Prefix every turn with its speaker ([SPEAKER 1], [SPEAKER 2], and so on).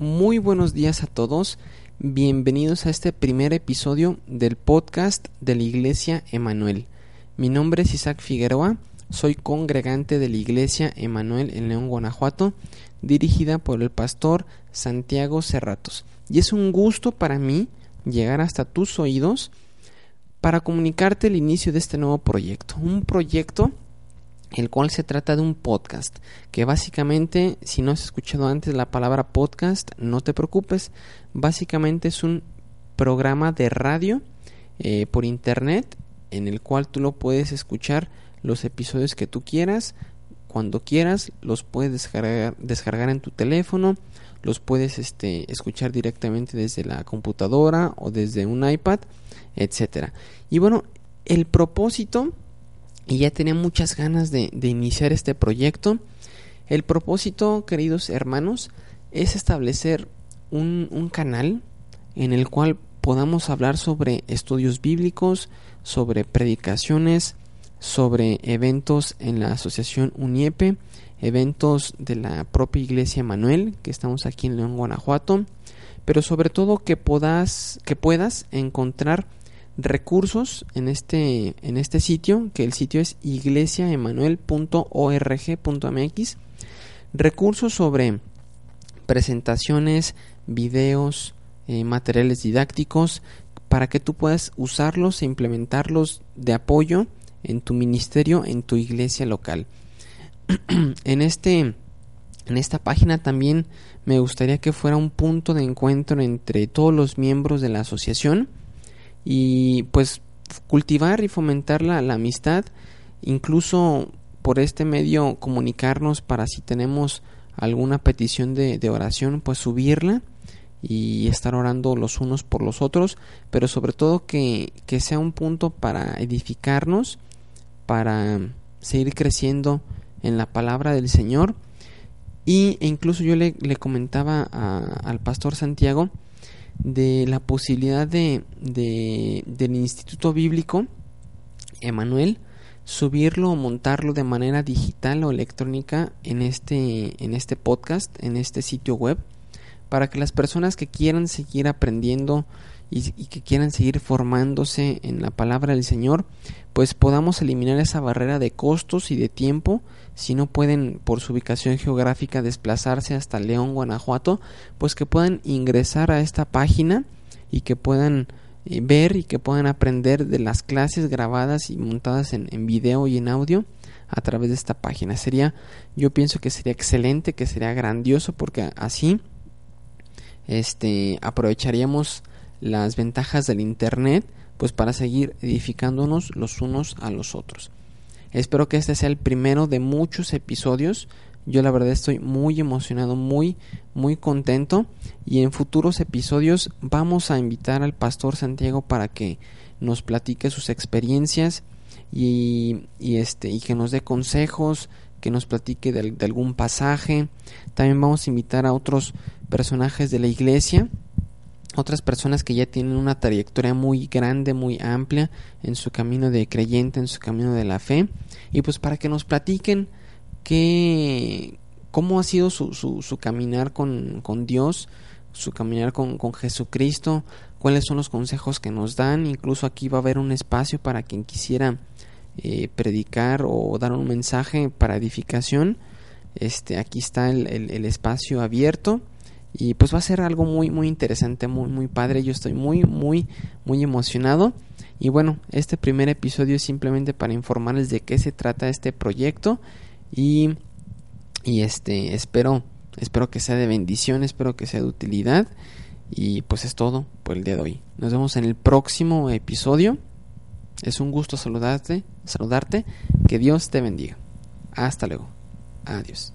[SPEAKER 1] Muy buenos días a todos. Bienvenidos a este primer episodio del podcast de la Iglesia Emanuel. Mi nombre es Isaac Figueroa, soy congregante de la Iglesia Emanuel en León, Guanajuato, dirigida por el pastor Santiago Cerratos. Y es un gusto para mí llegar hasta tus oídos para comunicarte el inicio de este nuevo proyecto. Un proyecto el cual se trata de un podcast, que básicamente, si no has escuchado antes la palabra podcast, no te preocupes, básicamente es un programa de radio eh, por internet en el cual tú lo puedes escuchar los episodios que tú quieras, cuando quieras, los puedes descargar, descargar en tu teléfono, los puedes este, escuchar directamente desde la computadora o desde un iPad, etcétera. Y bueno, el propósito y ya tenía muchas ganas de, iniciar este proyecto. El propósito, queridos hermanos, es establecer un, un, canal en el cual podamos hablar sobre estudios bíblicos, sobre predicaciones, sobre eventos en la asociación UNIEPE, eventos de la propia iglesia Manuel, que estamos aquí en León, Guanajuato, pero sobre todo que puedas, que puedas encontrar recursos en este, en este sitio, que el sitio es iglesiaemanuel.org.mx, recursos sobre presentaciones, videos, eh, materiales didácticos, para que tú puedas usarlos e implementarlos de apoyo en tu ministerio, en tu iglesia local. en este en esta página también me gustaría que fuera un punto de encuentro entre todos los miembros de la asociación y pues cultivar y fomentar la, amistad, incluso por este medio comunicarnos para si tenemos alguna petición de, de, oración, pues subirla y estar orando los unos por los otros, pero sobre todo que, que sea un punto para edificarnos, para seguir creciendo en la palabra del Señor. Y e incluso yo le, le comentaba al pastor Santiago de la posibilidad de, del Instituto Bíblico Emanuel subirlo o montarlo de manera digital o electrónica en este, en este podcast, en este sitio web, para que las personas que quieran seguir aprendiendo y, que quieran seguir formándose en la palabra del Señor, pues podamos eliminar esa barrera de costos y de tiempo. Si no pueden por su ubicación geográfica desplazarse hasta León, Guanajuato, pues que puedan ingresar a esta página y que puedan eh, ver y que puedan aprender de las clases grabadas y montadas en, en video y en audio a través de esta página. Sería, yo pienso que sería excelente, que sería grandioso porque así este aprovecharíamos las ventajas del Internet, pues para seguir edificándonos los unos a los otros. Espero que este sea el primero de muchos episodios. Yo la verdad estoy muy emocionado, muy, muy contento. Y en futuros episodios vamos a invitar al pastor Santiago para que nos platique sus experiencias y, este, y que nos dé consejos, que nos platique de algún pasaje. También vamos a invitar a otros personajes de la iglesia otras personas que ya tienen una trayectoria muy grande, muy amplia en su camino de creyente, en su camino de la fe, y pues para que nos platiquen qué, cómo ha sido su, su, su caminar con, con, Dios, su caminar con, con, Jesucristo, cuáles son los consejos que nos dan, incluso aquí va a haber un espacio para quien quisiera eh, predicar o dar un mensaje para edificación, este, aquí está el, el espacio abierto y pues va a ser algo muy muy interesante, muy muy padre. Yo estoy muy muy muy emocionado. Y bueno, este primer episodio es simplemente para informarles de qué se trata este proyecto y y este espero espero que sea de bendición, espero que sea de utilidad y pues es todo por el día de hoy. Nos vemos en el próximo episodio. Es un gusto saludarte, saludarte. Que Dios te bendiga. Hasta luego. Adiós.